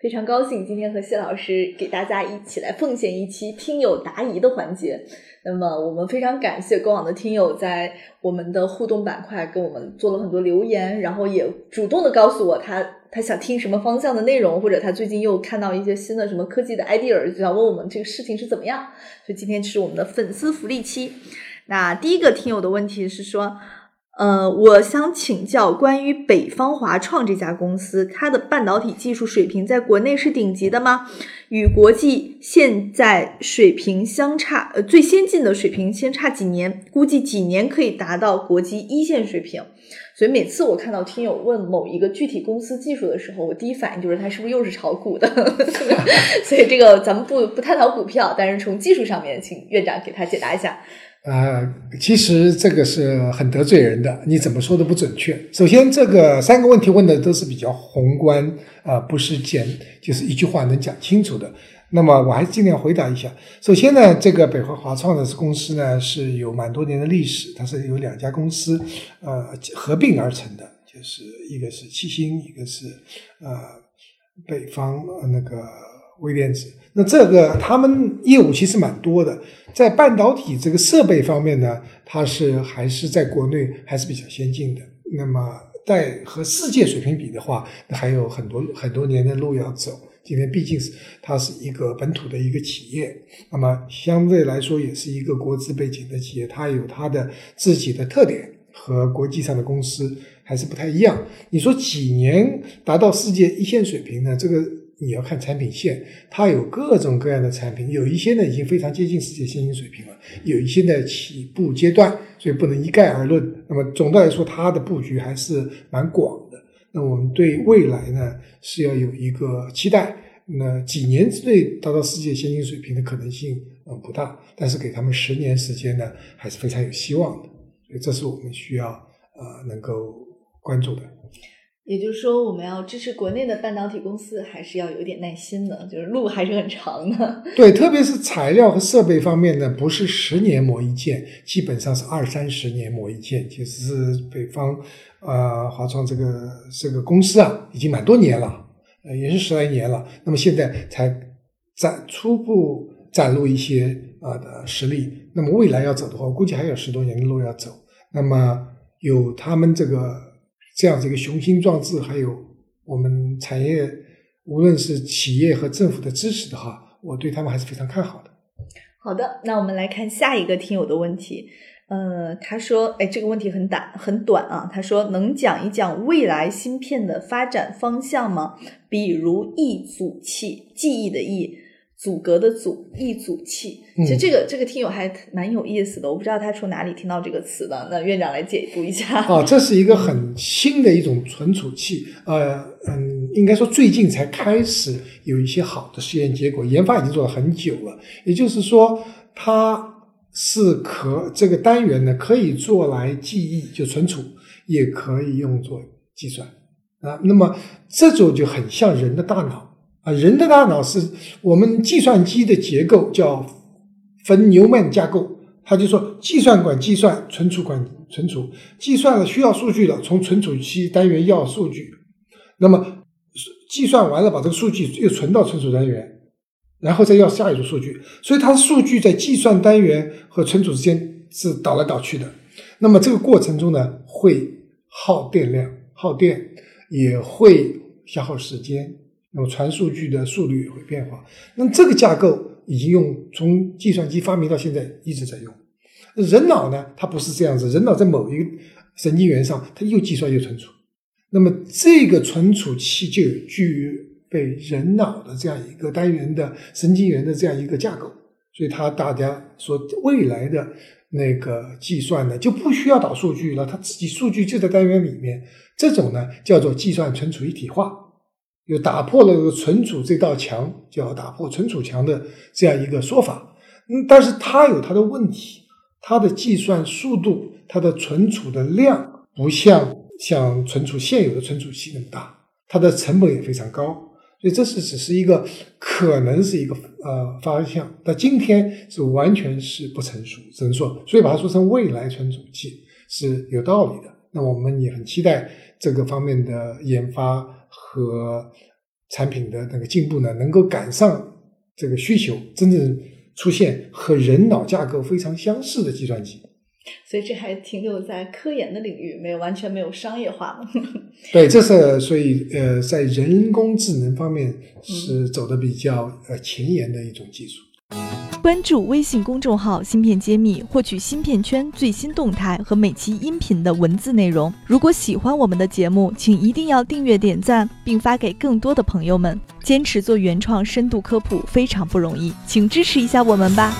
非常高兴今天和谢老师给大家一起来奉献一期听友答疑的环节。那么我们非常感谢过往的听友在我们的互动板块给我们做了很多留言，然后也主动的告诉我他他想听什么方向的内容，或者他最近又看到一些新的什么科技的 idea，就想问我们这个事情是怎么样。所以今天是我们的粉丝福利期。那第一个听友的问题是说。呃，我想请教关于北方华创这家公司，它的半导体技术水平在国内是顶级的吗？与国际现在水平相差，呃，最先进的水平相差几年？估计几年可以达到国际一线水平。所以每次我看到听友问某一个具体公司技术的时候，我第一反应就是他是不是又是炒股的？所以这个咱们不不探讨股票，但是从技术上面，请院长给他解答一下。啊，其实这个是很得罪人的，你怎么说都不准确。首先，这个三个问题问的都是比较宏观啊，不是简就是一句话能讲清楚的。那么，我还是尽量回答一下。首先呢，这个北华华创的公司呢是有蛮多年的历史，它是有两家公司呃合并而成的，就是一个是七星，一个是呃北方那个微电子。那这个他们业务其实蛮多的，在半导体这个设备方面呢，它是还是在国内还是比较先进的。那么在和世界水平比的话，还有很多很多年的路要走。今天毕竟是它是一个本土的一个企业，那么相对来说也是一个国资背景的企业，它有它的自己的特点，和国际上的公司还是不太一样。你说几年达到世界一线水平呢？这个。你要看产品线，它有各种各样的产品，有一些呢已经非常接近世界先进水平了，有一些呢起步阶段，所以不能一概而论。那么总的来说，它的布局还是蛮广的。那我们对未来呢是要有一个期待。那几年之内达到世界先进水平的可能性嗯不大，但是给他们十年时间呢还是非常有希望的。所以这是我们需要呃能够关注的。也就是说，我们要支持国内的半导体公司，还是要有点耐心的，就是路还是很长的。对，特别是材料和设备方面呢，不是十年磨一剑，基本上是二三十年磨一剑。其实是北方呃华创这个这个公司啊，已经蛮多年了，呃，也是十来年了。那么现在才展初步展露一些啊的实力。那么未来要走的话，我估计还有十多年的路要走。那么有他们这个。这样子一个雄心壮志，还有我们产业，无论是企业和政府的支持的话，我对他们还是非常看好的。好的，那我们来看下一个听友的问题。呃，他说：“哎，这个问题很短，很短啊。”他说：“能讲一讲未来芯片的发展方向吗？比如忆组器，记忆的忆。”阻隔的阻，异阻器，其实这个这个听友还蛮有意思的，我不知道他从哪里听到这个词的。那院长来解读一下。啊，这是一个很新的一种存储器，呃，嗯，应该说最近才开始有一些好的实验结果，研发已经做了很久了。也就是说，它是可这个单元呢可以做来记忆就存储，也可以用作计算啊。那么这种就很像人的大脑。啊，人的大脑是我们计算机的结构叫分牛曼架构，他就说计算管计算，存储管存储，计算了需要数据了，从存储器单元要数据，那么计算完了把这个数据又存到存储单元，然后再要下一组数据，所以它的数据在计算单元和存储之间是倒来倒去的，那么这个过程中呢，会耗电量，耗电也会消耗时间。那么传数据的速率也会变化。那么这个架构已经用从计算机发明到现在一直在用。人脑呢，它不是这样子。人脑在某一个神经元上，它又计算又存储。那么这个存储器就具备人脑的这样一个单元的神经元的这样一个架构。所以它大家说未来的那个计算呢，就不需要导数据了，它自己数据就在单元里面。这种呢叫做计算存储一体化。又打破了存储这道墙，叫打破存储墙的这样一个说法。嗯，但是它有它的问题，它的计算速度、它的存储的量不像像存储现有的存储器那么大，它的成本也非常高。所以这是只是一个可能是一个呃方向，但今天是完全是不成熟，只能说，所以把它说成未来存储器是有道理的。那我们也很期待这个方面的研发和产品的那个进步呢，能够赶上这个需求，真正出现和人脑架构非常相似的计算机。所以这还停留在科研的领域，没有完全没有商业化嘛？对，这是所以呃，在人工智能方面是走的比较呃前沿的一种技术。关注微信公众号“芯片揭秘”，获取芯片圈最新动态和每期音频的文字内容。如果喜欢我们的节目，请一定要订阅、点赞，并发给更多的朋友们。坚持做原创深度科普非常不容易，请支持一下我们吧。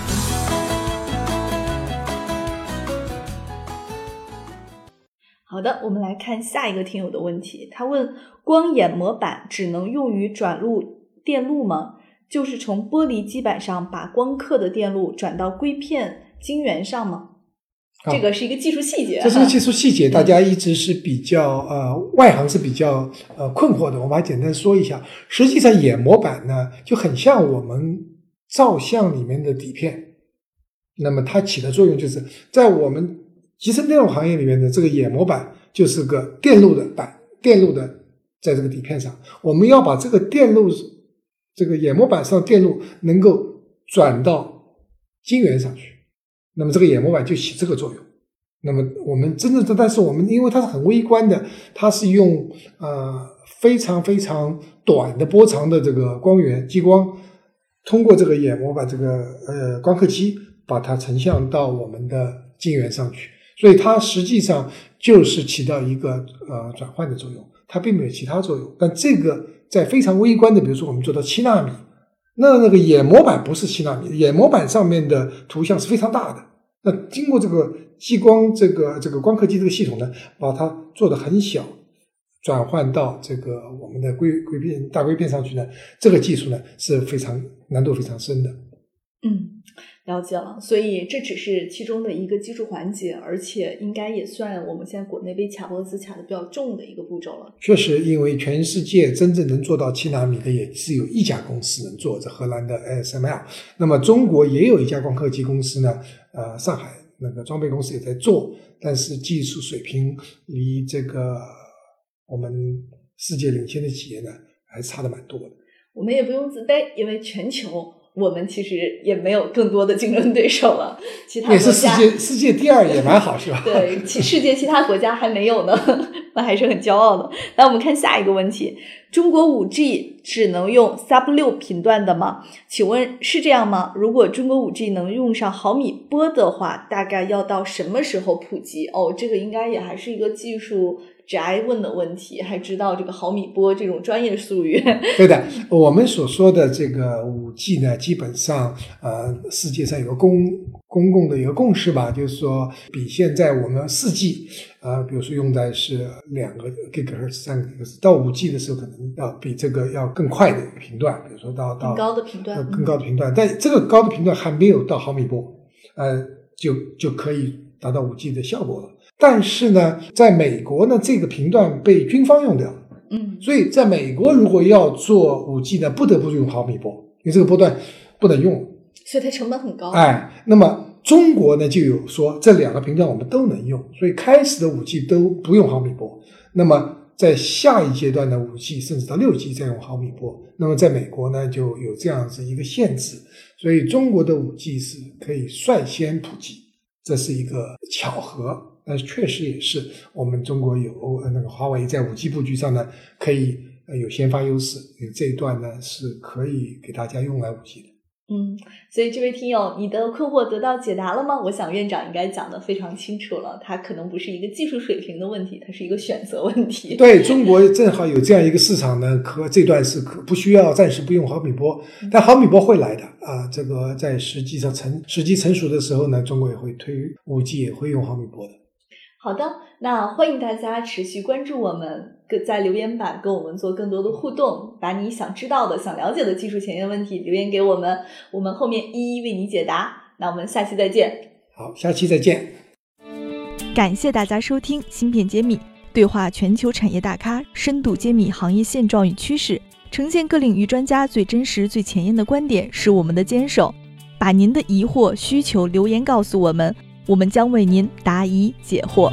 好的，我们来看下一个听友的问题。他问：光眼模板只能用于转录电路吗？就是从玻璃基板上把光刻的电路转到硅片晶圆上吗？这个是一个技术细节。这是个技术细节，大家一直是比较呃外行是比较呃困惑的。我们还简单说一下。实际上，眼模板呢就很像我们照相里面的底片，那么它起的作用就是在我们。集成电路行业里面的这个眼模板就是个电路的板，电路的在这个底片上，我们要把这个电路这个眼模板上电路能够转到晶圆上去，那么这个眼模板就起这个作用。那么我们真正的，但是我们因为它是很微观的，它是用呃非常非常短的波长的这个光源激光，通过这个眼模板这个呃光刻机把它成像到我们的晶圆上去。所以它实际上就是起到一个呃转换的作用，它并没有其他作用。但这个在非常微观的，比如说我们做到七纳米，那那个眼模板不是七纳米，眼模板上面的图像是非常大的。那经过这个激光这个这个光刻机这个系统呢，把它做的很小，转换到这个我们的硅硅片大硅片上去呢，这个技术呢是非常难度非常深的。嗯。了解了，所以这只是其中的一个技术环节，而且应该也算我们现在国内被卡脖子卡的比较重的一个步骤了。确实，因为全世界真正能做到七纳米的也只有一家公司能做，这荷兰的 ASML。那么中国也有一家光刻机公司呢，呃，上海那个装备公司也在做，但是技术水平离这个我们世界领先的企业呢，还差的蛮多的。我们也不用自卑，因为全球。我们其实也没有更多的竞争对手了，其他国家也是世界世界第二也蛮好，是吧？对，其世界其他国家还没有呢，那还是很骄傲的。来，我们看下一个问题：中国五 G 只能用 Sub 六频段的吗？请问是这样吗？如果中国五 G 能用上毫米波的话，大概要到什么时候普及？哦，这个应该也还是一个技术。宅问的问题，还知道这个毫米波这种专业术语？对的，我们所说的这个五 G 呢，基本上呃，世界上有个公公共的一个共识吧，就是说比现在我们四 G 呃，比如说用的是两个 gigahertz、三个 gigahertz，到五 G 的时候可能要比这个要更快的一个频段，比如说到到更高的频段，更高的频段，但这个高的频段还没有到毫米波，呃，就就可以达到五 G 的效果了。但是呢，在美国呢，这个频段被军方用掉了，嗯，所以在美国如果要做五 G 呢，不得不用毫米波，因为这个波段不能用，所以它成本很高。哎，那么中国呢就有说这两个频段我们都能用，所以开始的五 G 都不用毫米波。那么在下一阶段的五 G 甚至到六 G 再用毫米波，那么在美国呢就有这样子一个限制，所以中国的五 G 是可以率先普及，这是一个巧合。但是确实也是，我们中国有那个华为在五 G 布局上呢，可以有先发优势。这一段呢是可以给大家用来五 G 的。嗯，所以这位听友，你的困惑得到解答了吗？我想院长应该讲的非常清楚了。它可能不是一个技术水平的问题，它是一个选择问题。对中国正好有这样一个市场呢，可这段是可不需要暂时不用毫米波，但毫米波会来的啊。这个在实际上成时机成熟的时候呢，中国也会推五 G，也会用毫米波的。好的，那欢迎大家持续关注我们，在留言板跟我们做更多的互动，把你想知道的、想了解的技术前沿问题留言给我们，我们后面一一为你解答。那我们下期再见。好，下期再见。感谢大家收听《芯片揭秘》，对话全球产业大咖，深度揭秘行业现状与趋势，呈现各领域专家最真实、最前沿的观点，是我们的坚守。把您的疑惑、需求留言告诉我们，我们将为您答疑解惑。